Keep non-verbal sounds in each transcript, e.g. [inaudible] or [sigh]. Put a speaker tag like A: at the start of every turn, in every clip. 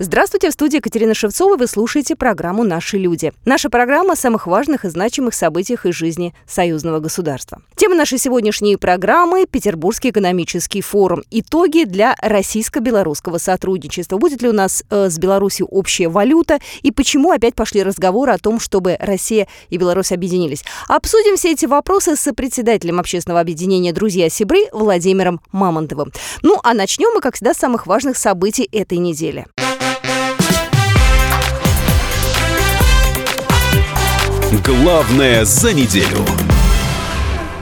A: Здравствуйте, в студии Екатерина Шевцова. Вы слушаете программу «Наши люди». Наша программа о самых важных и значимых событиях из жизни союзного государства. Тема нашей сегодняшней программы – Петербургский экономический форум. Итоги для российско-белорусского сотрудничества. Будет ли у нас э, с Беларусью общая валюта? И почему опять пошли разговоры о том, чтобы Россия и Беларусь объединились? Обсудим все эти вопросы с председателем общественного объединения «Друзья Сибры» Владимиром Мамонтовым. Ну, а начнем мы, как всегда, с самых важных событий этой недели.
B: Главное за неделю.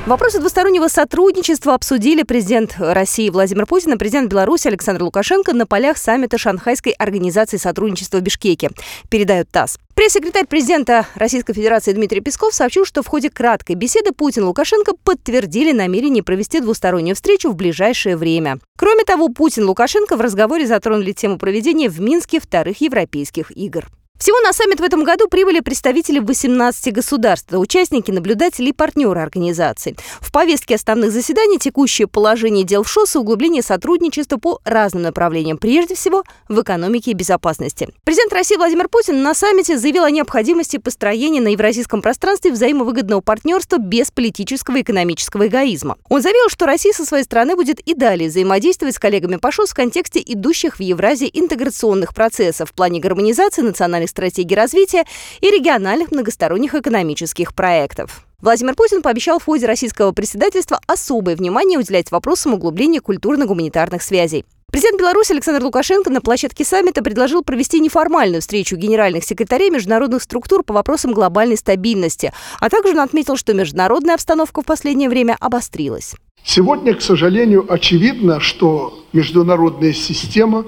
A: Вопросы двустороннего сотрудничества обсудили президент России Владимир Путин и президент Беларуси Александр Лукашенко на полях саммита Шанхайской организации сотрудничества в Бишкеке, передает ТАСС. Пресс-секретарь президента Российской Федерации Дмитрий Песков сообщил, что в ходе краткой беседы Путин и Лукашенко подтвердили намерение провести двустороннюю встречу в ближайшее время. Кроме того, Путин и Лукашенко в разговоре затронули тему проведения в Минске вторых европейских игр. Всего на саммит в этом году прибыли представители 18 государств, участники, наблюдатели и партнеры организации. В повестке основных заседаний текущее положение дел в ШОС и углубление сотрудничества по разным направлениям, прежде всего в экономике и безопасности. Президент России Владимир Путин на саммите заявил о необходимости построения на евразийском пространстве взаимовыгодного партнерства без политического и экономического эгоизма. Он заявил, что Россия со своей стороны будет и далее взаимодействовать с коллегами по ШОС в контексте идущих в Евразии интеграционных процессов в плане гармонизации национальной национальной стратегии развития и региональных многосторонних экономических проектов. Владимир Путин пообещал в ходе российского председательства особое внимание уделять вопросам углубления культурно-гуманитарных связей. Президент Беларуси Александр Лукашенко на площадке саммита предложил провести неформальную встречу генеральных секретарей международных структур по вопросам глобальной стабильности, а также он отметил, что международная обстановка в последнее время обострилась.
C: Сегодня, к сожалению, очевидно, что международная система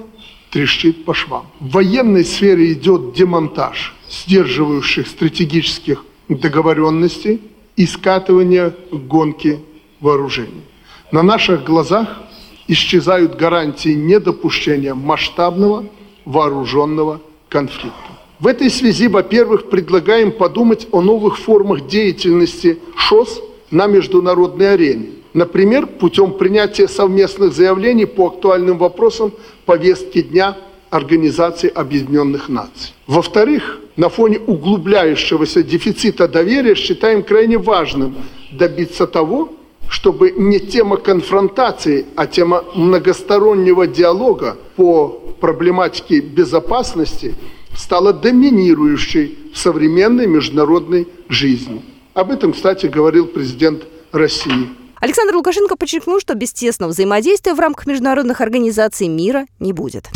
C: трещит по швам. В военной сфере идет демонтаж сдерживающих стратегических договоренностей и скатывание гонки вооружений. На наших глазах исчезают гарантии недопущения масштабного вооруженного конфликта. В этой связи, во-первых, предлагаем подумать о новых формах деятельности ШОС на международной арене. Например, путем принятия совместных заявлений по актуальным вопросам повестки дня Организации Объединенных Наций. Во-вторых, на фоне углубляющегося дефицита доверия считаем крайне важным добиться того, чтобы не тема конфронтации, а тема многостороннего диалога по проблематике безопасности стала доминирующей в современной международной жизни. Об этом, кстати, говорил президент России
A: Александр Лукашенко подчеркнул, что без тесного взаимодействия в рамках международных организаций мира не будет.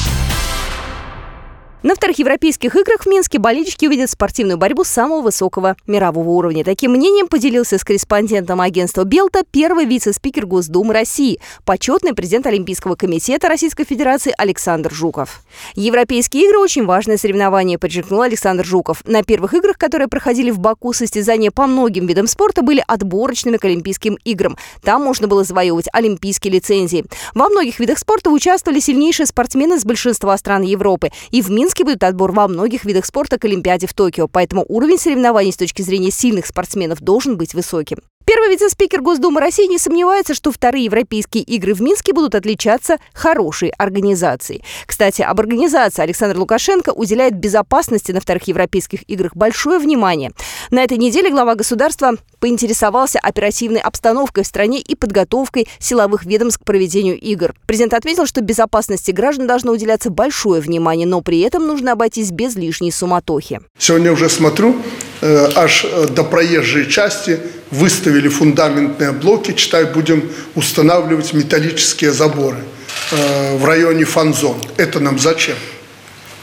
A: На вторых европейских играх в Минске болельщики увидят спортивную борьбу самого высокого мирового уровня. Таким мнением поделился с корреспондентом агентства «Белта» первый вице-спикер Госдумы России, почетный президент Олимпийского комитета Российской Федерации Александр Жуков. Европейские игры – очень важное соревнование, подчеркнул Александр Жуков. На первых играх, которые проходили в Баку, состязания по многим видам спорта были отборочными к Олимпийским играм. Там можно было завоевывать олимпийские лицензии. Во многих видах спорта участвовали сильнейшие спортсмены с большинства стран Европы. И в Минске Минске будет отбор во многих видах спорта к Олимпиаде в Токио, поэтому уровень соревнований с точки зрения сильных спортсменов должен быть высоким. Первый вице-спикер Госдумы России не сомневается, что вторые европейские игры в Минске будут отличаться хорошей организацией. Кстати, об организации Александр Лукашенко уделяет безопасности на вторых европейских играх большое внимание. На этой неделе глава государства поинтересовался оперативной обстановкой в стране и подготовкой силовых ведомств к проведению игр. Президент отметил, что безопасности граждан должно уделяться большое внимание, но при этом нужно обойтись без лишней суматохи.
C: Сегодня уже смотрю, э, аж э, до проезжей части выставили фундаментные блоки, читай, будем устанавливать металлические заборы э, в районе фанзон. Это нам зачем?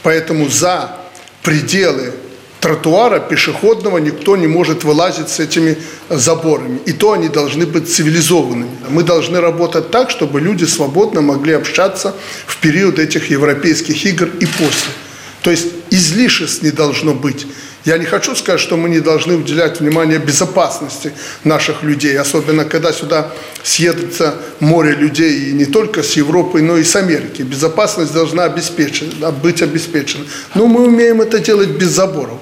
C: Поэтому за пределы тротуара пешеходного никто не может вылазить с этими заборами. И то они должны быть цивилизованными. Мы должны работать так, чтобы люди свободно могли общаться в период этих европейских игр и после. То есть излишеств не должно быть. Я не хочу сказать, что мы не должны уделять внимание безопасности наших людей, особенно когда сюда съедутся море людей и не только с Европы, но и с Америки. Безопасность должна обеспечена, быть обеспечена. Но мы умеем это делать без заборов.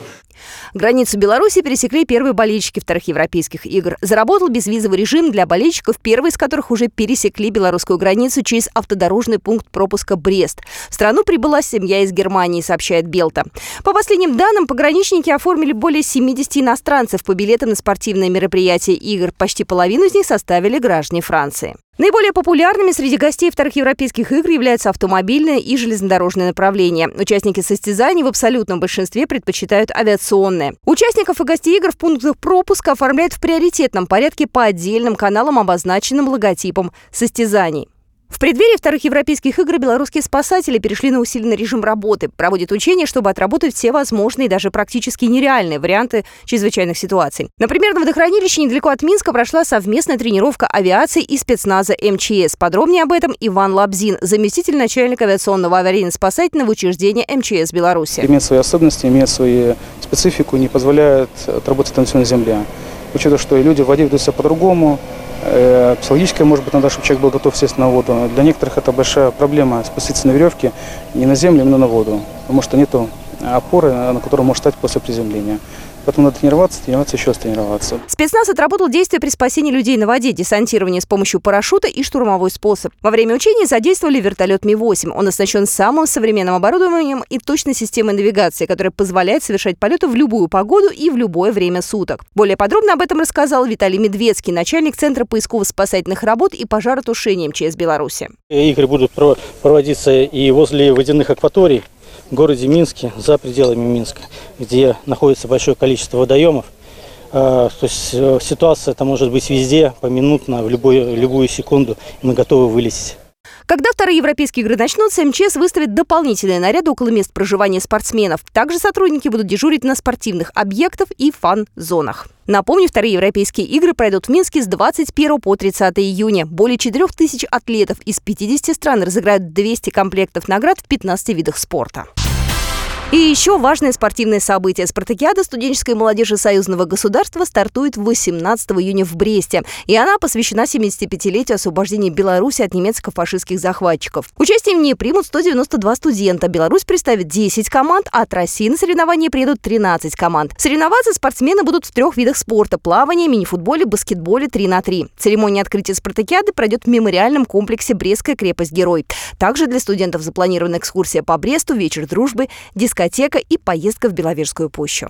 A: Границу Беларуси пересекли первые болельщики вторых европейских игр. Заработал безвизовый режим для болельщиков, первые из которых уже пересекли белорусскую границу через автодорожный пункт пропуска Брест. В страну прибыла семья из Германии, сообщает Белта. По последним данным, пограничники оформили более 70 иностранцев по билетам на спортивные мероприятия игр. Почти половину из них составили граждане Франции. Наиболее популярными среди гостей вторых европейских игр являются автомобильное и железнодорожное направления. Участники состязаний в абсолютном большинстве предпочитают авиационные. Участников и гостей игр в пунктах пропуска оформляют в приоритетном порядке по отдельным каналам, обозначенным логотипом состязаний. В преддверии вторых европейских игр белорусские спасатели перешли на усиленный режим работы, проводят учения, чтобы отработать все возможные даже практически нереальные варианты чрезвычайных ситуаций. Например, на водохранилище недалеко от Минска прошла совместная тренировка авиации и спецназа МЧС. Подробнее об этом Иван Лабзин, заместитель начальника авиационного аварийно-спасательного учреждения МЧС Беларуси.
D: Имеет свои особенности, имеет свою специфику, не позволяет отработать на всей земле. Учитывая, что люди в воде ведут себя по-другому, психологическое, может быть, надо, чтобы человек был готов сесть на воду. Для некоторых это большая проблема спуститься на веревке не на землю, именно на воду, потому что нет опоры, на которую может стать после приземления. Поэтому надо тренироваться, тренироваться, еще раз тренироваться.
A: Спецназ отработал действия при спасении людей на воде, десантирование с помощью парашюта и штурмовой способ. Во время учений задействовали вертолет Ми-8. Он оснащен самым современным оборудованием и точной системой навигации, которая позволяет совершать полеты в любую погоду и в любое время суток. Более подробно об этом рассказал Виталий Медведский, начальник Центра поисково-спасательных работ и пожаротушения МЧС Беларуси.
E: Игры будут проводиться и возле водяных акваторий, городе Минске, за пределами Минска, где находится большое количество водоемов. А, то есть э, ситуация это может быть везде, поминутно, в любую, любую секунду, и мы готовы вылезть.
A: Когда вторые европейские игры начнутся, МЧС выставит дополнительные наряды около мест проживания спортсменов. Также сотрудники будут дежурить на спортивных объектах и фан-зонах. Напомню, вторые европейские игры пройдут в Минске с 21 по 30 июня. Более 4 тысяч атлетов из 50 стран разыграют 200 комплектов наград в 15 видах спорта. И еще важное спортивное событие. Спартакиада студенческой молодежи Союзного государства стартует 18 июня в Бресте. И она посвящена 75-летию освобождения Беларуси от немецко-фашистских захватчиков. Участие в ней примут 192 студента. Беларусь представит 10 команд, а от России на соревнования приедут 13 команд. Соревноваться спортсмены будут в трех видах спорта – плавание, мини-футболе, баскетболе 3 на 3. Церемония открытия спартакиады пройдет в мемориальном комплексе «Брестская крепость-герой». Также для студентов запланирована экскурсия по Бресту, вечер дружбы, дискотека дискотека и поездка в Беловежскую пущу.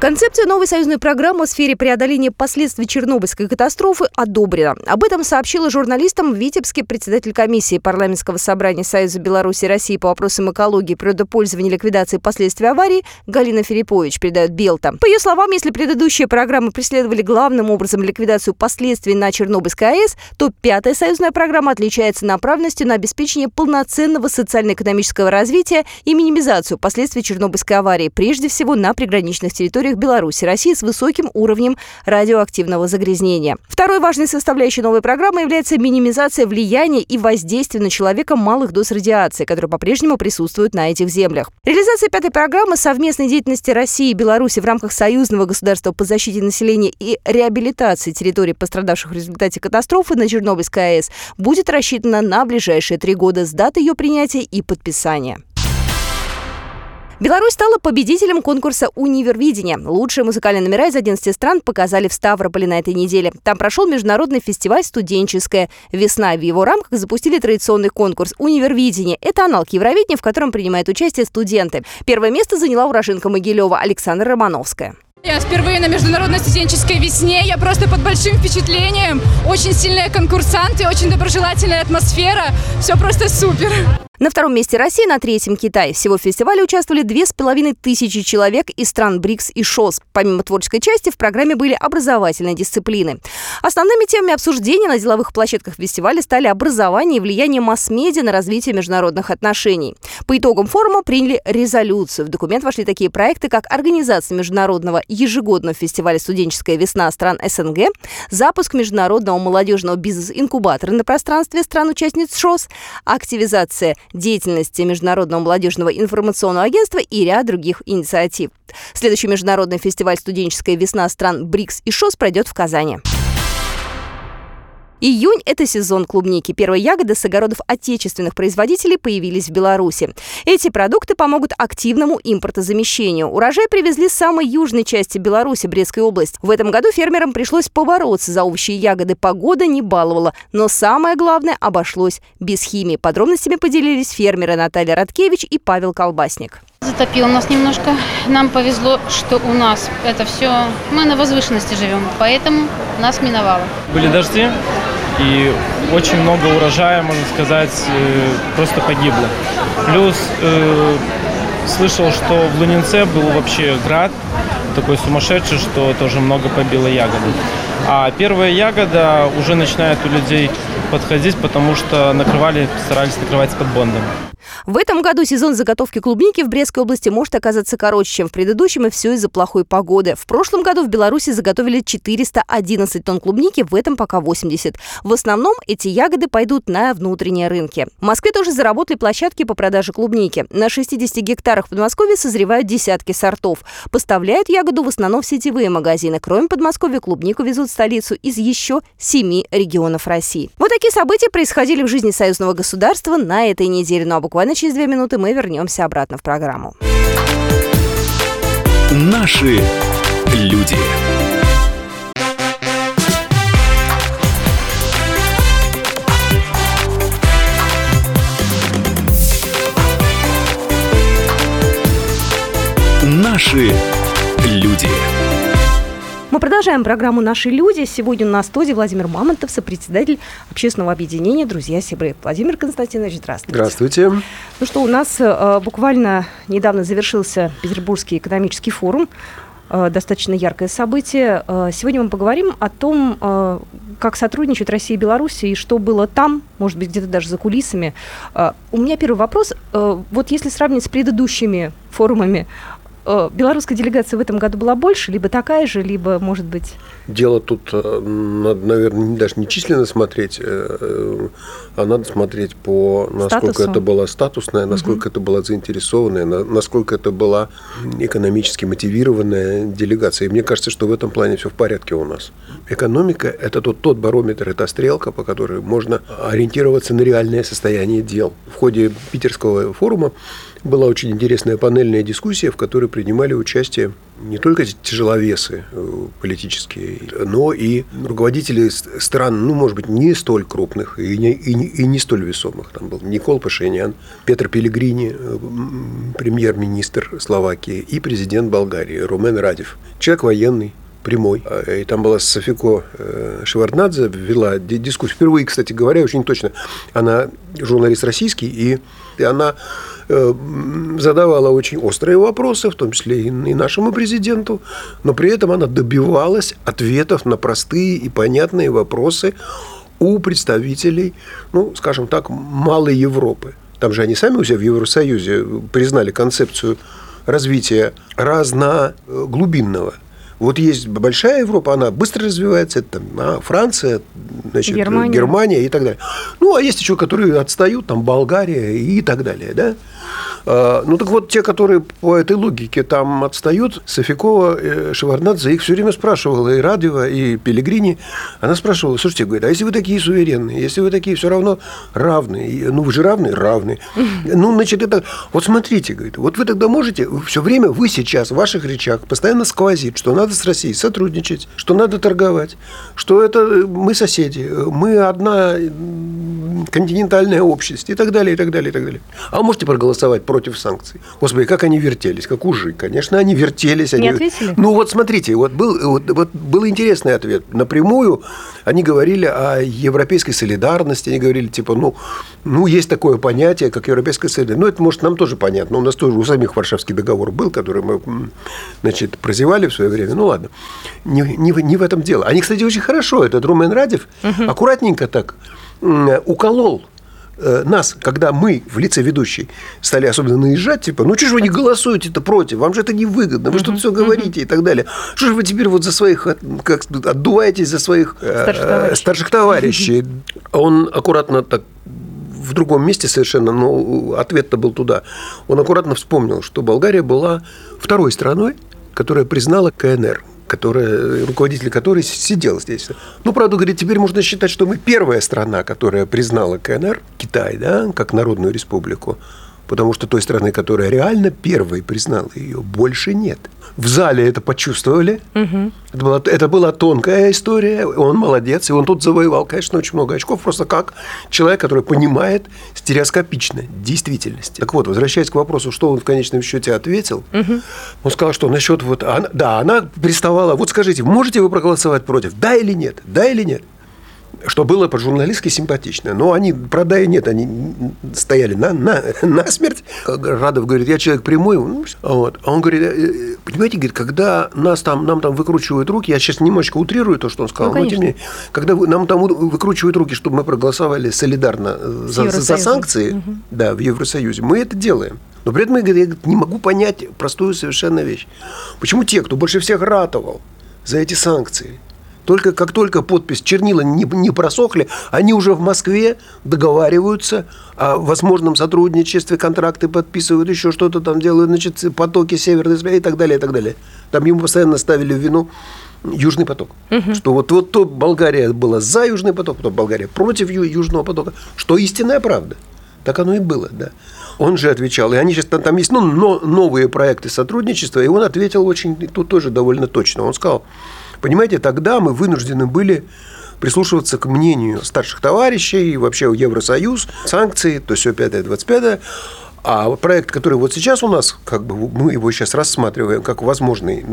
A: Концепция новой союзной программы в сфере преодоления последствий Чернобыльской катастрофы одобрена. Об этом сообщила журналистам в Витебске председатель комиссии парламентского собрания Союза Беларуси и России по вопросам экологии, природопользования и ликвидации последствий аварии Галина Филиппович, передает Белта. По ее словам, если предыдущие программы преследовали главным образом ликвидацию последствий на Чернобыльской АЭС, то пятая союзная программа отличается направленностью на обеспечение полноценного социально-экономического развития и минимизацию последствий Чернобыльской аварии, прежде всего на приграничных территориях территориях Беларуси, России с высоким уровнем радиоактивного загрязнения. Второй важной составляющей новой программы является минимизация влияния и воздействия на человека малых доз радиации, которые по-прежнему присутствуют на этих землях. Реализация пятой программы совместной деятельности России и Беларуси в рамках союзного государства по защите населения и реабилитации территорий, пострадавших в результате катастрофы на Чернобыльской АЭС, будет рассчитана на ближайшие три года с даты ее принятия и подписания. Беларусь стала победителем конкурса «Универвидение». Лучшие музыкальные номера из 11 стран показали в Ставрополе на этой неделе. Там прошел международный фестиваль «Студенческая весна». В его рамках запустили традиционный конкурс «Универвидение». Это аналог Евровидения, в котором принимают участие студенты. Первое место заняла уроженка Могилева Александра Романовская.
F: Я впервые на международной студенческой весне. Я просто под большим впечатлением. Очень сильные конкурсанты, очень доброжелательная атмосфера. Все просто супер.
A: На втором месте Россия, на третьем Китай. Всего в фестивале участвовали две с половиной тысячи человек из стран БРИКС и ШОС. Помимо творческой части, в программе были образовательные дисциплины. Основными темами обсуждения на деловых площадках фестиваля стали образование и влияние масс-медиа на развитие международных отношений. По итогам форума приняли резолюцию. В документ вошли такие проекты, как организация международного ежегодного фестиваля «Студенческая весна» стран СНГ, запуск международного молодежного бизнес-инкубатора на пространстве стран-участниц ШОС, активизация деятельности Международного молодежного информационного агентства и ряд других инициатив. Следующий международный фестиваль «Студенческая весна» стран БРИКС и ШОС пройдет в Казани. Июнь – это сезон клубники. Первые ягоды с огородов отечественных производителей появились в Беларуси. Эти продукты помогут активному импортозамещению. Урожай привезли с самой южной части Беларуси, Брестской области. В этом году фермерам пришлось побороться за овощи и ягоды. Погода не баловала. Но самое главное – обошлось без химии. Подробностями поделились фермеры Наталья Радкевич и Павел Колбасник.
G: Затопило нас немножко. Нам повезло, что у нас это все... Мы на возвышенности живем, поэтому нас миновало.
H: Были дожди, и очень много урожая, можно сказать, э, просто погибло. Плюс э, слышал, что в Лунинце был вообще град такой сумасшедший, что тоже много побило ягоды. А первая ягода уже начинает у людей подходить, потому что накрывали, старались накрывать с подбондом.
A: В этом году сезон заготовки клубники в Брестской области может оказаться короче, чем в предыдущем, и все из-за плохой погоды. В прошлом году в Беларуси заготовили 411 тонн клубники, в этом пока 80. В основном эти ягоды пойдут на внутренние рынки. В Москве тоже заработали площадки по продаже клубники. На 60 гектарах в Подмосковье созревают десятки сортов. Поставляют ягоду в основном в сетевые магазины. Кроме Подмосковья, клубнику везут в столицу из еще семи регионов России. Вот такие события происходили в жизни союзного государства на этой неделе. Ну а буквально через две минуты мы вернемся обратно в программу.
B: Наши люди. Наши люди.
A: Мы продолжаем программу «Наши люди». Сегодня в студии Владимир Мамонтов, сопредседатель общественного объединения «Друзья Сибры». Владимир Константинович, здравствуйте.
I: Здравствуйте.
A: Ну что, у нас э, буквально недавно завершился Петербургский экономический форум. Э, достаточно яркое событие. Э, сегодня мы поговорим о том, э, как сотрудничают Россия и Беларусь, и что было там, может быть, где-то даже за кулисами. У меня первый вопрос. Вот если сравнить с предыдущими форумами, белорусская делегация в этом году была больше, либо такая же, либо, может быть...
I: Дело тут э, надо, наверное, даже не численно смотреть, э, э, а надо смотреть по насколько
A: Статусу.
I: это была статусная, насколько это была заинтересованная, на- насколько это была экономически мотивированная делегация. И мне кажется, что в этом плане все в порядке у нас. Экономика – это тот, тот барометр, это стрелка, по которой можно ориентироваться на реальное состояние дел. В ходе питерского форума была очень интересная панельная дискуссия, в которой принимали участие не только тяжеловесы э, политические, но и руководители стран, ну, может быть, не столь крупных и не, и не, и не столь весомых. Там был Никол Пашинян, Петр Пелегрини, э, премьер-министр Словакии, и президент Болгарии Румен Радев. Человек военный, прямой. А, И там была Софико э, Шеварднадзе, вела ди- дискуссию. Впервые, кстати говоря, очень точно. Она журналист российский, и и она э, задавала очень острые вопросы, в том числе и нашему президенту, но при этом она добивалась ответов на простые и понятные вопросы у представителей, ну, скажем так, малой Европы. Там же они сами у себя в Евросоюзе признали концепцию развития разноглубинного. Вот есть большая Европа, она быстро развивается, это там, а, Франция, значит,
A: Германия.
I: Германия и так далее. Ну, а есть еще, которые отстают, там Болгария и так далее, да. А, Ну, так вот, те, которые по этой логике там отстают, Софикова, э, Шеварднадзе их все время спрашивала, и Радева, и Пелегрини. Она спрашивала, слушайте, говорит, а если вы такие суверенные, если вы такие все равно равные, ну, вы же равные? Равные. [laughs] Ну, значит, это... Вот смотрите, говорит, вот вы тогда можете, все время, вы сейчас в ваших речах постоянно сквозит, что надо с Россией сотрудничать, что надо торговать, что это э, мы соседи, э, мы одна м, континентальная общность и так далее, и так далее, и так далее. А можете проголосовать против санкций? Господи, как они вертелись, как ужи. Конечно, они вертелись.
A: Не
I: они...
A: ответили?
I: Ну, вот смотрите, вот был, вот, вот был интересный ответ. Напрямую они говорили о европейской солидарности, они говорили, типа, ну, ну, есть такое понятие, как европейская солидарность. Ну, это, может, нам тоже понятно. У нас тоже у самих Варшавский договор был, который мы, значит, прозевали в свое время. Ну, ладно. Не, не, в- не в этом дело. Они, кстати, очень хорошо, этот Румен Радев, аккуратненько так уколол э, нас, когда мы в лице ведущей стали особенно наезжать, типа, ну что же вы не голосуете-то против, вам же это невыгодно, вы что-то все говорите и так далее. Что же вы теперь вот за своих, от- как отдуваетесь за своих э,
A: Старших товарищей.
I: старших товарищей? Он аккуратно так в другом месте совершенно, но ответ-то был туда. Он аккуратно вспомнил, что Болгария была второй страной, которая признала КНР. Которая, руководитель которой сидел здесь. Ну, правда, говорит, теперь можно считать, что мы первая страна, которая признала КНР, Китай, да, как народную республику. Потому что той страны, которая реально первой признала ее, больше нет. В зале это почувствовали. Угу. Это, была, это была тонкая история. Он молодец. И он тут завоевал, конечно, очень много очков. Просто как человек, который понимает стереоскопично действительность. Так вот, возвращаясь к вопросу, что он в конечном счете ответил, угу. он сказал, что насчет вот... Она, да, она приставала... Вот скажите, можете вы проголосовать против? Да или нет? Да или нет? Что было по-журналистски симпатично. Но они, правда, и нет, они стояли на, на, [laughs] на смерть. Радов говорит, я человек прямой. Ну, вот. А он говорит, «Э, э, понимаете, говорит, когда нас там, нам там выкручивают руки, я сейчас немножечко утрирую то, что он сказал, ну, но тем не менее, когда нам там выкручивают руки, чтобы мы проголосовали солидарно за, за санкции угу. да, в Евросоюзе, мы это делаем. Но при этом я не могу понять простую совершенно вещь. Почему те, кто больше всех ратовал за эти санкции, только как только подпись чернила не, не просохли, они уже в Москве договариваются о возможном сотрудничестве, контракты подписывают, еще что-то там делают, значит, потоки северной и так далее, и так далее. Там ему постоянно ставили вину Южный поток. Угу. Что вот, вот то Болгария была за Южный поток, потом Болгария против Южного потока, что истинная правда. Так оно и было, да. Он же отвечал, и они сейчас там, там есть ну, но, новые проекты сотрудничества, и он ответил очень, тут тоже довольно точно. Он сказал, Понимаете, тогда мы вынуждены были прислушиваться к мнению старших товарищей, и вообще Евросоюз, санкции, то все 5-25. А проект, который вот сейчас у нас, как бы мы его сейчас рассматриваем как возможный,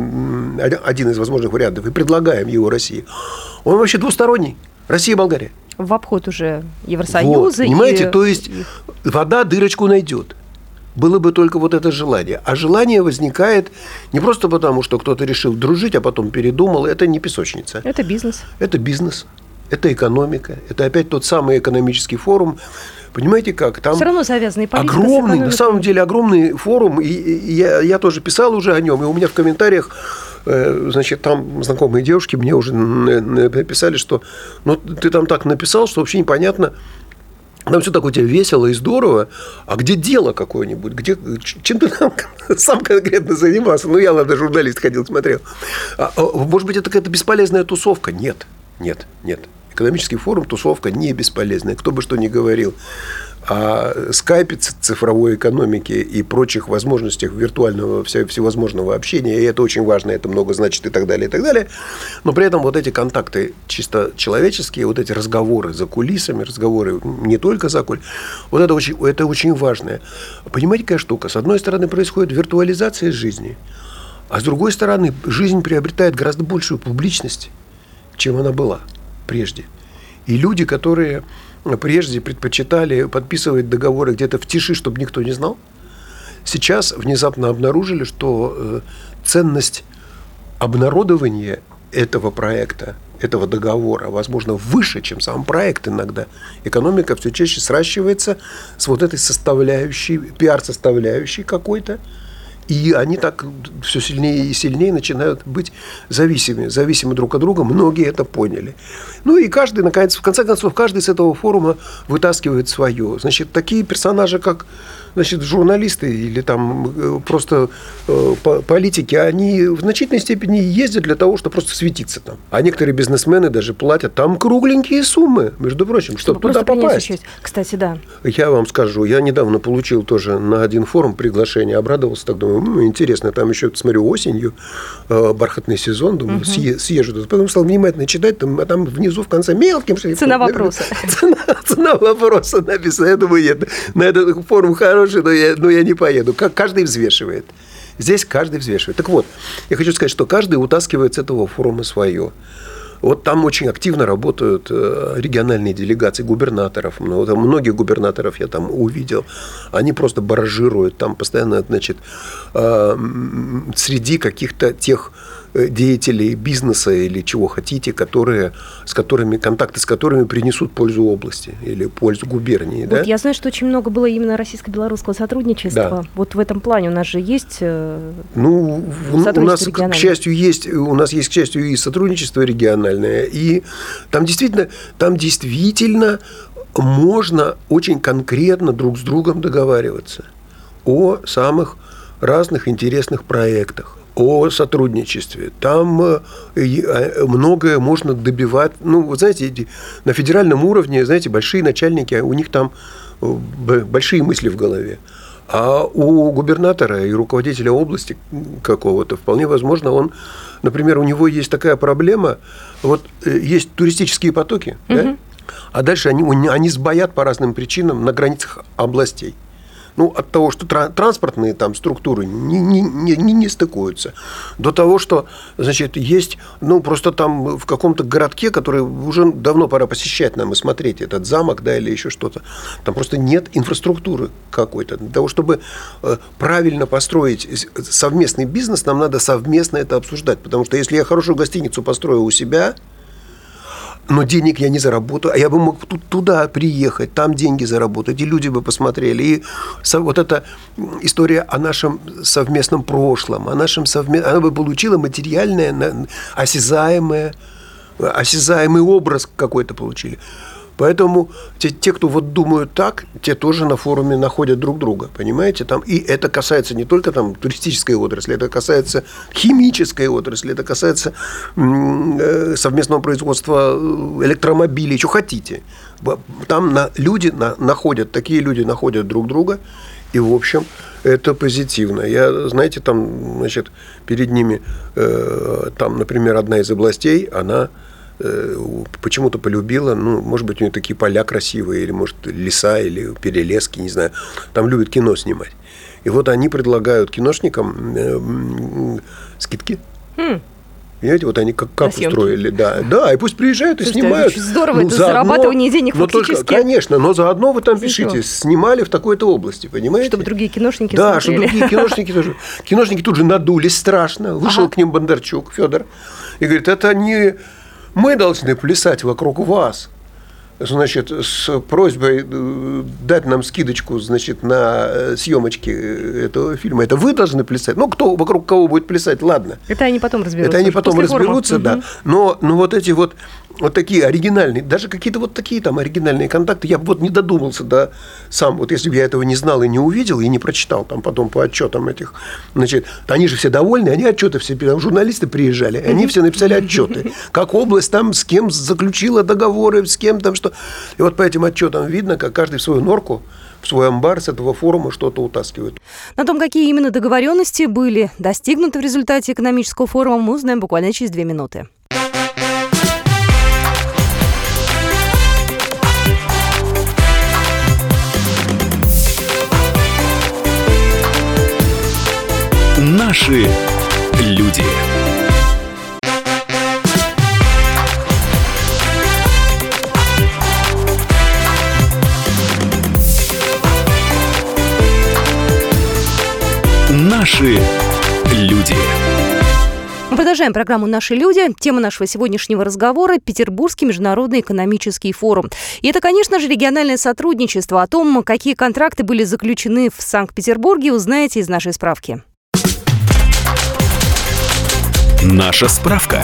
I: один из возможных вариантов, и предлагаем его России, он вообще двусторонний. Россия и Болгария.
A: В обход уже Евросоюза.
I: Вот, понимаете, и... то есть вода дырочку найдет было бы только вот это желание. А желание возникает не просто потому, что кто-то решил дружить, а потом передумал. Это не песочница.
A: Это бизнес.
I: Это бизнес. Это экономика. Это опять тот самый экономический форум. Понимаете как? Там
A: Все равно завязанный
I: Огромный, на самом деле, огромный форум. И, и я, я тоже писал уже о нем. И у меня в комментариях э, значит, там знакомые девушки мне уже написали, что ну, ты там так написал, что вообще непонятно, там все так у тебя весело и здорово, а где дело какое-нибудь? Где, чем ты там [laughs] сам конкретно занимался? Ну, я, ладно, журналист ходил, смотрел. А, а, может быть, это какая-то бесполезная тусовка? Нет, нет, нет. Экономический форум, тусовка не бесполезная, кто бы что ни говорил о скайпе, цифровой экономике и прочих возможностях виртуального всевозможного общения, и это очень важно, это много значит и так далее, и так далее. Но при этом вот эти контакты чисто человеческие, вот эти разговоры за кулисами, разговоры не только за куль, вот это очень, это очень важное. Понимаете, какая штука? С одной стороны, происходит виртуализация жизни, а с другой стороны, жизнь приобретает гораздо большую публичность, чем она была прежде. И люди, которые прежде предпочитали подписывать договоры где-то в тиши, чтобы никто не знал, сейчас внезапно обнаружили, что э, ценность обнародования этого проекта, этого договора, возможно, выше, чем сам проект иногда. Экономика все чаще сращивается с вот этой составляющей, пиар-составляющей какой-то, и они так все сильнее и сильнее начинают быть зависимы, зависимы друг от друга. Многие это поняли. Ну и каждый, наконец, в конце концов, каждый с этого форума вытаскивает свое. Значит, такие персонажи, как значит, журналисты или там э, просто э, политики, они в значительной степени ездят для того, чтобы просто светиться там. А некоторые бизнесмены даже платят там кругленькие суммы, между прочим, чтобы, чтобы туда попасть. Участие.
A: Кстати, да.
I: Я вам скажу, я недавно получил тоже на один форум приглашение, обрадовался, так думаю, ну, интересно, там еще, смотрю, осенью, э, бархатный сезон, думаю, угу. съезжу. Потом стал внимательно читать, там, а там внизу в конце мелким шрифтом.
A: Цена вопроса. [laughs]
I: Цена, цена вопроса написана. Я думаю, нет, на этот форум хороший но я, но я не поеду. Каждый взвешивает. Здесь каждый взвешивает. Так вот, я хочу сказать, что каждый утаскивает с этого форума свое. Вот там очень активно работают э, региональные делегации губернаторов. Многих губернаторов я там увидел. Они просто баражируют там постоянно, значит, э, среди каких-то тех деятелей бизнеса или чего хотите, которые, с которыми, контакты с которыми принесут пользу области или пользу губернии.
A: Вот
I: да?
A: Я знаю, что очень много было именно российско-белорусского сотрудничества. Да. Вот в этом плане у нас же есть
I: э, Ну, у нас, к счастью, есть, у нас есть, к счастью, и сотрудничество региональное, и там действительно, там действительно можно очень конкретно друг с другом договариваться о самых разных интересных проектах. О сотрудничестве. Там э, э, многое можно добивать. Ну, вы знаете, на федеральном уровне, знаете, большие начальники, у них там э, большие мысли в голове. А у губернатора и руководителя области какого-то вполне возможно, он, например, у него есть такая проблема, вот есть туристические потоки, угу. да, а дальше они, они сбоят по разным причинам на границах областей ну, от того, что транспортные там структуры не, не, не, не стыкуются, до того, что, значит, есть, ну, просто там в каком-то городке, который уже давно пора посещать нам и смотреть этот замок, да, или еще что-то, там просто нет инфраструктуры какой-то. Для того, чтобы э, правильно построить совместный бизнес, нам надо совместно это обсуждать, потому что если я хорошую гостиницу построю у себя, но денег я не заработаю, а я бы мог туда приехать, там деньги заработать, и люди бы посмотрели. И вот эта история о нашем совместном прошлом, о нашем совместном, она бы получила материальное, осязаемое, осязаемый образ какой-то получили. Поэтому те, те, кто вот думают так, те тоже на форуме находят друг друга, понимаете? Там, и это касается не только там, туристической отрасли, это касается химической отрасли, это касается э, совместного производства э, электромобилей, что хотите. Там на, люди на, находят, такие люди находят друг друга, и, в общем, это позитивно. Я, знаете, там, значит, перед ними, э, там, например, одна из областей, она почему-то полюбила, ну, может быть, у нее такие поля красивые, или, может, леса, или перелески, не знаю. Там любят кино снимать. И вот они предлагают киношникам э, скидки. Хм. Понимаете, вот они как, как устроили, да. Да, и пусть приезжают и Слушайте, снимают.
A: Очень здорово, ну, это заодно, зарабатывание денег
I: но фактически. Только, конечно, но заодно вы там пишите, снимали в такой-то области, понимаете?
A: Чтобы другие киношники
I: Да, смотрели. чтобы другие киношники тоже. [laughs] Киношники тут же надулись страшно. Вышел ага. к ним Бондарчук, Федор, и говорит, это не мы должны плясать вокруг вас значит, с просьбой э, дать нам скидочку, значит, на э, съемочки этого фильма. Это вы должны плясать. Ну, кто вокруг кого будет плясать, ладно.
A: Это они потом разберутся.
I: Это они потом разберутся, формы. да. Но, но вот эти вот вот такие оригинальные, даже какие-то вот такие там оригинальные контакты, я вот не додумался, да, сам, вот если бы я этого не знал и не увидел, и не прочитал там потом по отчетам этих, значит, они же все довольны, они отчеты все, там журналисты приезжали, они все написали отчеты, как область там с кем заключила договоры, с кем там что. И вот по этим отчетам видно, как каждый в свою норку в свой амбар с этого форума что-то утаскивают.
A: На том, какие именно договоренности были достигнуты в результате экономического форума, мы узнаем буквально через две минуты.
B: Наши люди. Наши люди.
A: Мы продолжаем программу «Наши люди». Тема нашего сегодняшнего разговора – Петербургский международный экономический форум. И это, конечно же, региональное сотрудничество. О том, какие контракты были заключены в Санкт-Петербурге, узнаете из нашей справки.
B: Наша справка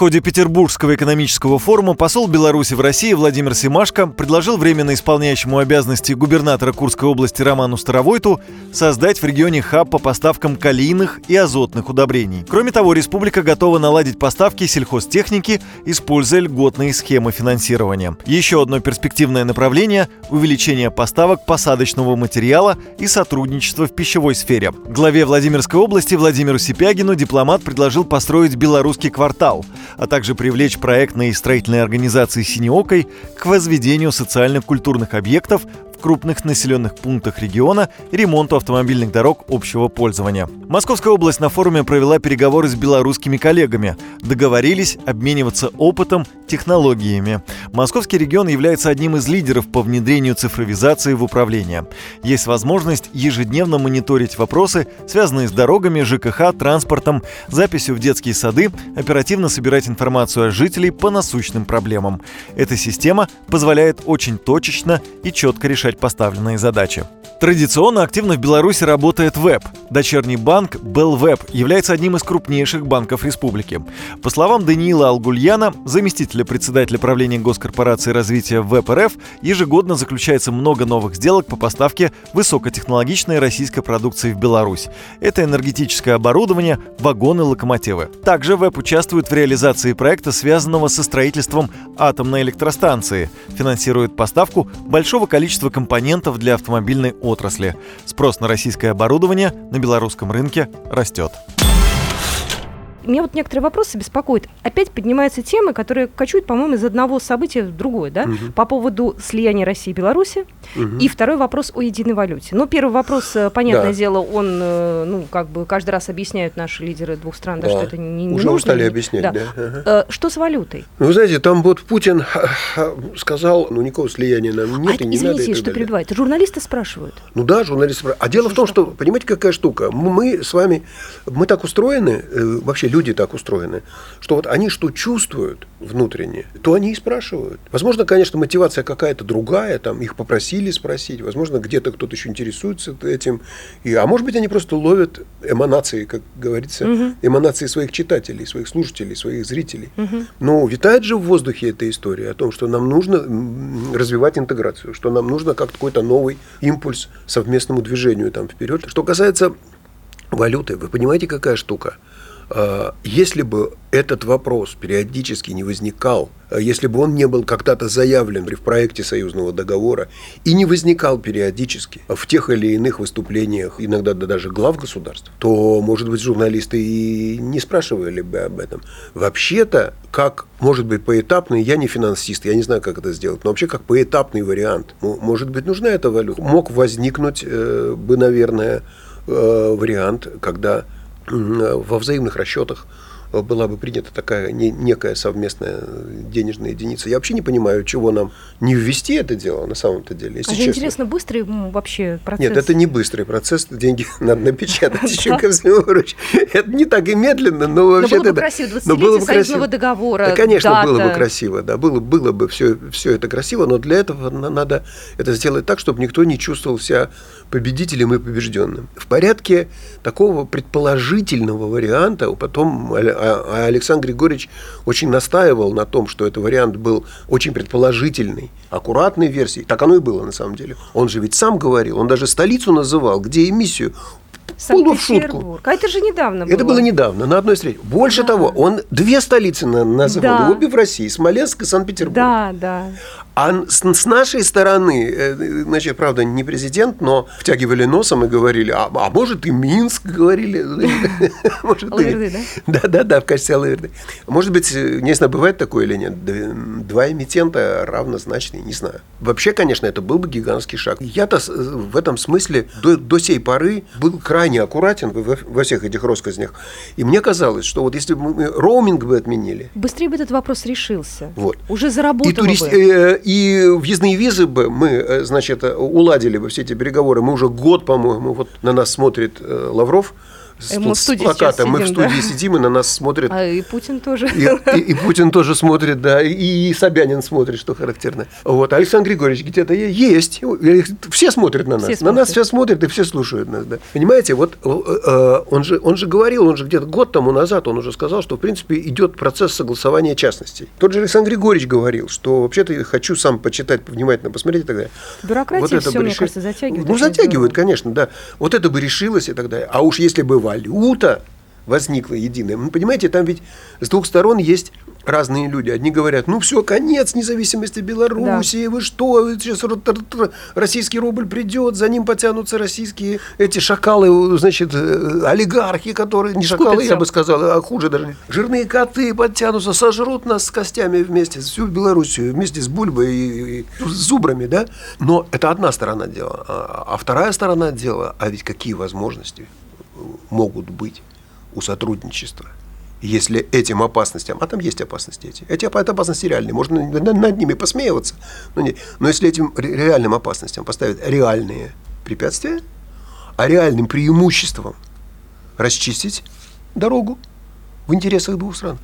J: ходе Петербургского экономического форума посол Беларуси в России Владимир Семашко предложил временно исполняющему обязанности губернатора Курской области Роману Старовойту создать в регионе хаб по поставкам калийных и азотных удобрений. Кроме того, республика готова наладить поставки сельхозтехники, используя льготные схемы финансирования. Еще одно перспективное направление – увеличение поставок посадочного материала и сотрудничество в пищевой сфере. Главе Владимирской области Владимиру Сипягину дипломат предложил построить белорусский квартал – а также привлечь проектные и строительные организации «Синеокой» к возведению социально-культурных объектов крупных населенных пунктах региона и ремонту автомобильных дорог общего пользования. Московская область на форуме провела переговоры с белорусскими коллегами. Договорились обмениваться опытом, технологиями. Московский регион является одним из лидеров по внедрению цифровизации в управление. Есть возможность ежедневно мониторить вопросы, связанные с дорогами, ЖКХ, транспортом, записью в детские сады, оперативно собирать информацию о жителей по насущным проблемам. Эта система позволяет очень точечно и четко решать поставленные задачи. Традиционно активно в Беларуси работает ВЭБ. Дочерний банк Белвеб является одним из крупнейших банков республики. По словам Даниила Алгульяна, заместителя председателя правления Госкорпорации развития ВЭБ РФ, ежегодно заключается много новых сделок по поставке высокотехнологичной российской продукции в Беларусь. Это энергетическое оборудование, вагоны, локомотивы. Также ВЭБ участвует в реализации проекта, связанного со строительством атомной электростанции, финансирует поставку большого количества компонентов для автомобильной отрасли. Спрос на российское оборудование на белорусском рынке растет.
A: Меня вот некоторые вопросы беспокоят. Опять поднимаются темы, которые кочуют, по-моему, из одного события в другое, да?
I: Мгм.
A: По поводу слияния России и Беларуси.
I: Мгм.
A: И второй вопрос о единой валюте. Ну, первый вопрос, э, понятное
I: Да.
A: дело, он, э, ну, как бы каждый раз объясняют наши лидеры двух стран, да,
I: Да.
A: что это не, не
I: Уже
A: нужно.
I: устали объяснять, да. Ага.
A: Э, Что с валютой?
I: Ну, вы знаете, там вот Путин сказал, ну, никакого слияния нам нет
A: а,
I: и не надо. и
A: извините, что перебивает. Журналисты спрашивают.
I: Ну да, журналисты. спрашивают. А дело в том, что, понимаете, какая штука? Мы с вами, мы так устроены, вообще люди так устроены, что вот они что чувствуют внутренне, то они и спрашивают. Возможно, конечно, мотивация какая-то другая, там их попросили спросить, возможно, где-то кто-то еще интересуется этим, и, а может быть, они просто ловят эманации, как говорится,
A: Мгм.
I: эманации своих читателей, своих слушателей, своих зрителей.
A: Мгм.
I: Ну, витает же в воздухе эта история о том, что нам нужно развивать интеграцию, что нам нужно как какой-то новый импульс совместному движению там вперед. Что касается валюты, вы понимаете, какая штука? А, Если бы этот вопрос периодически не возникал, а если бы он не был когда-то заявлен в проекте союзного договора и не возникал периодически в тех или иных выступлениях, иногда да даже глав государств, то, может быть, журналисты и не спрашивали бы об этом. Вообще-то, как, может быть, поэтапный, я не финансист, я не знаю, как это сделать, но вообще как поэтапный вариант, может быть, нужна эта валюта. Мог возникнуть э, бы, наверное, э, вариант, когда во взаимных расчетах была бы принята такая не- некая совместная денежная единица. Я вообще не понимаю, чего нам не ввести это дело на самом-то деле, если
A: а
I: честно.
A: интересно, быстрый м, вообще процесс?
I: Нет, это не быстрый процесс, деньги [laughs] надо напечатать [laughs] еще ко всему прочему. Это не так и медленно, но
A: Но
I: вообще
A: было бы красиво, 20-летие союзного договора,
I: Да, конечно, было бы красиво, да, было, было бы все, это красиво, но для этого на- надо это сделать так, чтобы никто не чувствовал себя победителем и побежденным. В порядке такого предположительного варианта, потом А- А- Александр Григорьевич очень настаивал на том, что это вариант был очень предположительный, аккуратной версией. Так оно и было на самом деле. Он же ведь сам говорил, он даже столицу называл, где эмиссию полу в шутку.
A: Санкт-Петербург. А это же недавно было.
I: Это было недавно, на одной встрече. Больше того, он две столицы на- называл,
A: Да.
I: обе в России, Смоленск и Санкт-Петербург.
A: Да, да.
I: А с, нашей стороны, э, значит, правда, не президент, но втягивали носом и говорили, а, а может и Минск, [laughs] говорили. [laughs] Может, и-
A: Алаверды,
I: Да, да, да, в качестве Алаверды. Может быть, э, не знаю, бывает такое или нет, два эмитента равнозначные, не знаю. Вообще, конечно, это был бы гигантский шаг. Я-то с- в этом смысле до, до сей поры был крайне аккуратен во, во всех этих россказнях. И мне казалось, что вот если бы мы роуминг бы отменили,
A: Быстрее бы этот вопрос решился.
I: вот,
A: Уже заработало
I: и, турист-
A: бы.
I: э, и въездные визы бы мы, э, значит, э, уладили бы все эти переговоры. Мы уже год, по-моему, вот на нас смотрит э, Лавров с,
A: мы в
I: с
A: студии
I: плакатом. Мы в
A: сидим, да.
I: студии сидим, и на нас смотрит.
A: А и Путин тоже.
I: И, и- и Путин тоже смотрит, да, и Собянин смотрит, что характерно. Вот, Александр Григорьевич где-то есть. Все смотрят на нас.
A: Все
I: на нас
A: смотрят.
I: все смотрят и все слушают нас. Да. Понимаете, вот э, э, он, же, он же говорил, он же где-то год тому назад, он уже сказал, что в принципе идет процесс согласования частностей. Тот же Александр Григорьевич говорил, что вообще-то я хочу сам почитать, внимательно посмотреть и так далее.
A: Бюрократия
I: это
A: все,
I: бы
A: мне
I: реши-
A: кажется, затягивает.
I: Ну,
A: здорово.
I: конечно, да. Вот это бы решилось и так далее. А уж если бы валюта возникла единая, ну, понимаете, там ведь с двух сторон есть разные люди. Одни говорят, ну все, конец независимости Белоруссии, вы что, вы сейчас российский рубль придет, за ним потянутся российские эти шакалы, значит, э, олигархи, которые, не шакалы,
A: Скупятся.
I: я бы сказал, а хуже даже, жирные коты подтянутся, сожрут нас с костями вместе, всю Белоруссию, вместе с Бульбой и, и с зубрами, да? Но это одна сторона дела. А, а вторая сторона дела, а ведь какие возможности могут быть у сотрудничества? Если этим опасностям, а там есть опасности эти, эти опасности реальные, можно над ними посмеиваться, но, не, но если этим ре- реальным опасностям поставить реальные препятствия, а реальным преимуществом расчистить дорогу в интересах двух стран.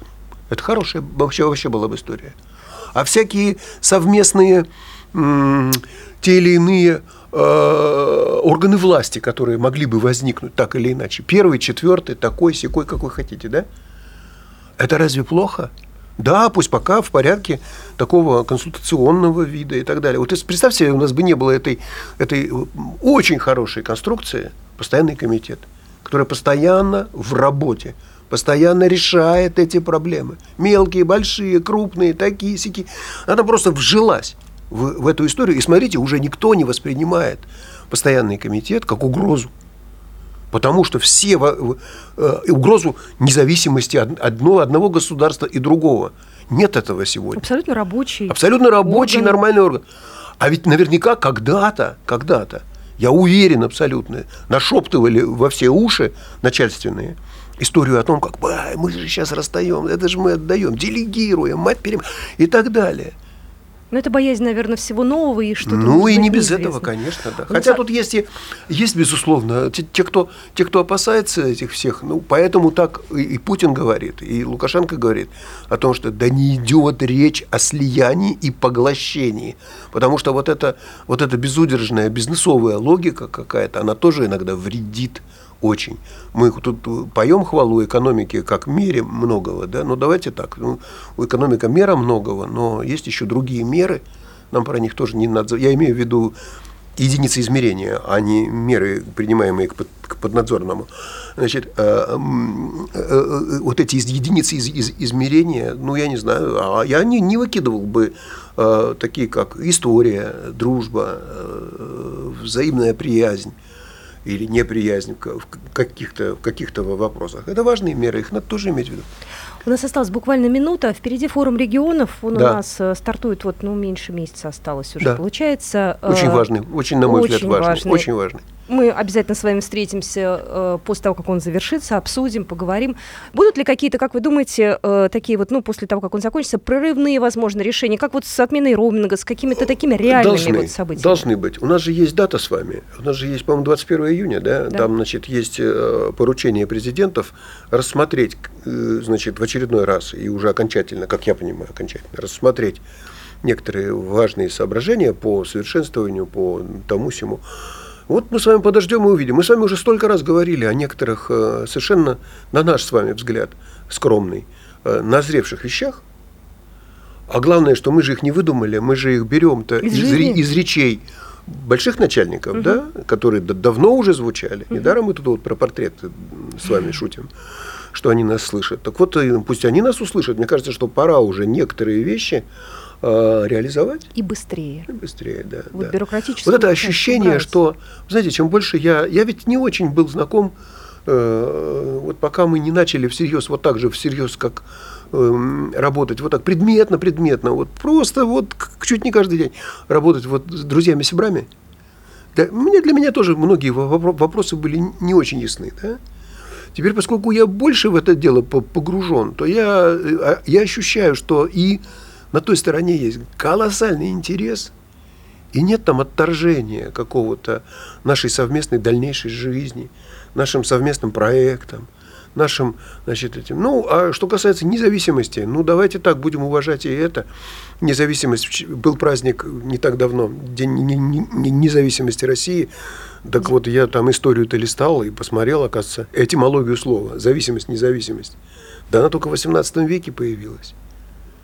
I: Это хорошая вообще, вообще была бы история. А всякие совместные те или иные э, органы власти, которые могли бы возникнуть так или иначе. Первый, четвертый, такой, секой, какой хотите, да? Это разве плохо? Да, пусть пока в порядке такого консультационного вида и так далее. Вот представьте себе, у нас бы не было этой, этой очень хорошей конструкции, постоянный комитет, который постоянно в работе, постоянно решает эти проблемы. Мелкие, большие, крупные, такие, сики. Она просто вжилась в, в эту историю. И смотрите, уже никто не воспринимает постоянный комитет как угрозу. Потому что все э, угрозу независимости одного, одного государства и другого. Нет этого сегодня.
A: Абсолютно рабочий.
I: Абсолютно рабочий, орган. нормальный орган. А ведь наверняка когда-то, когда-то, я уверен абсолютно, нашептывали во все уши начальственные историю о том, как мы же сейчас расстаем, это же мы отдаем, делегируем, мать перем и так далее –
A: ну, это боязнь, наверное, всего нового и что-то.
I: Ну, и не без этого, конечно, да. Ну, Хотя тут есть, и, есть безусловно, те, те, кто, те, кто опасается этих всех, ну, поэтому так и, и Путин говорит, и Лукашенко говорит о том, что да не идет речь о слиянии и поглощении. Потому что вот эта, вот эта безудержная бизнесовая логика какая-то, она тоже иногда вредит очень. Мы тут поем хвалу экономике как мере многого, да, но давайте так, ну, экономика мера многого, но есть еще другие меры, нам про них тоже не надо, я имею в виду единицы измерения, а не меры, принимаемые к поднадзорному. Значит, э, э, э, вот эти единицы из, из, измерения, ну, я не знаю, а я не, не выкидывал бы такие, как история, дружба, взаимная приязнь или неприязнь в каких-то в каких-то вопросах. Это важные меры, их надо тоже иметь в виду.
A: У нас осталась буквально минута. Впереди форум регионов. Он да. у нас э, стартует, вот, ну, меньше месяца осталось уже, да. получается.
I: Очень э, важный, очень, на мой очень взгляд, важный, важный. Очень важный.
A: Мы обязательно с вами встретимся э, после того, как он завершится, обсудим, поговорим. Будут ли какие-то, как вы думаете, э, такие вот, ну, после того, как он закончится, прорывные, возможно, решения, как вот с отменой роуминга, с какими-то такими реальными должны, вот событиями?
I: Должны быть. У нас же есть дата с вами. У нас же есть, по-моему, 21 июня, да? да. Там, значит, есть э, поручение президентов рассмотреть, э, значит, в очередной раз и уже окончательно, как я понимаю, окончательно рассмотреть некоторые важные соображения по совершенствованию, по тому всему. Вот мы с вами подождем и увидим. Мы с вами уже столько раз говорили о некоторых э, совершенно, на наш с вами взгляд, скромный, э, назревших вещах. А главное, что мы же их не выдумали, мы же их берем-то из, из, из речей больших начальников, угу. да, которые давно уже звучали. Угу. Недаром мы тут вот про портрет с вами шутим, что они нас слышат. Так вот, э, пусть они нас услышат. Мне кажется, что пора уже некоторые вещи э, реализовать.
A: И быстрее.
I: И быстрее, да.
A: Вот
I: да.
A: бюрократически.
I: Вот это ощущение, что, знаете, чем больше я... Я ведь не очень был знаком, э, вот пока мы не начали всерьез, вот так же всерьез, как э, работать вот так предметно, предметно, вот просто вот чуть не каждый день работать вот с друзьями-сибрами. Да, мне, для меня тоже многие вопросы были не очень ясны, да. Теперь, поскольку я больше в это дело погружен, то я, э, я ощущаю, что и на той стороне есть колоссальный интерес, и нет там отторжения какого-то нашей совместной дальнейшей жизни, нашим совместным проектам, нашим, значит, этим. Ну, а что касается независимости, ну, давайте так, будем уважать и это. Независимость, был праздник не так давно, День независимости России. Так вот, я там историю-то листал и посмотрел, оказывается, этимологию слова. Зависимость, независимость. Да она только в 18 веке появилась.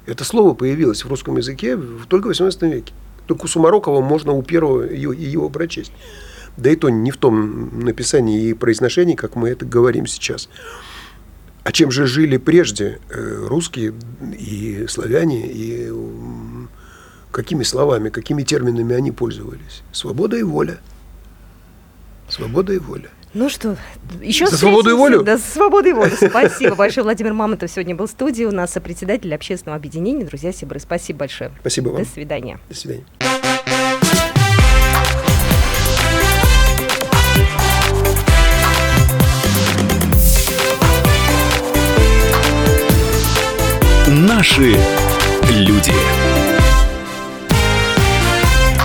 I: Это слово появилось в русском языке только в 18 веке. Только у Сумарокова можно у первого его, его прочесть. Да и то не в том написании и произношении, как мы это говорим сейчас. А чем же жили прежде э, русские и славяне, и какими словами, какими терминами они пользовались? Свобода и воля. Свобода и воля.
A: Ну что, еще
I: За свободу и волю?
A: Да, за свободу и волю. [laughs] Спасибо большое. Владимир Мамонтов сегодня был в студии. У нас председатель общественного объединения «Друзья Сибры». Спасибо большое.
I: Спасибо вам.
A: До свидания.
I: До свидания.
B: Наши люди.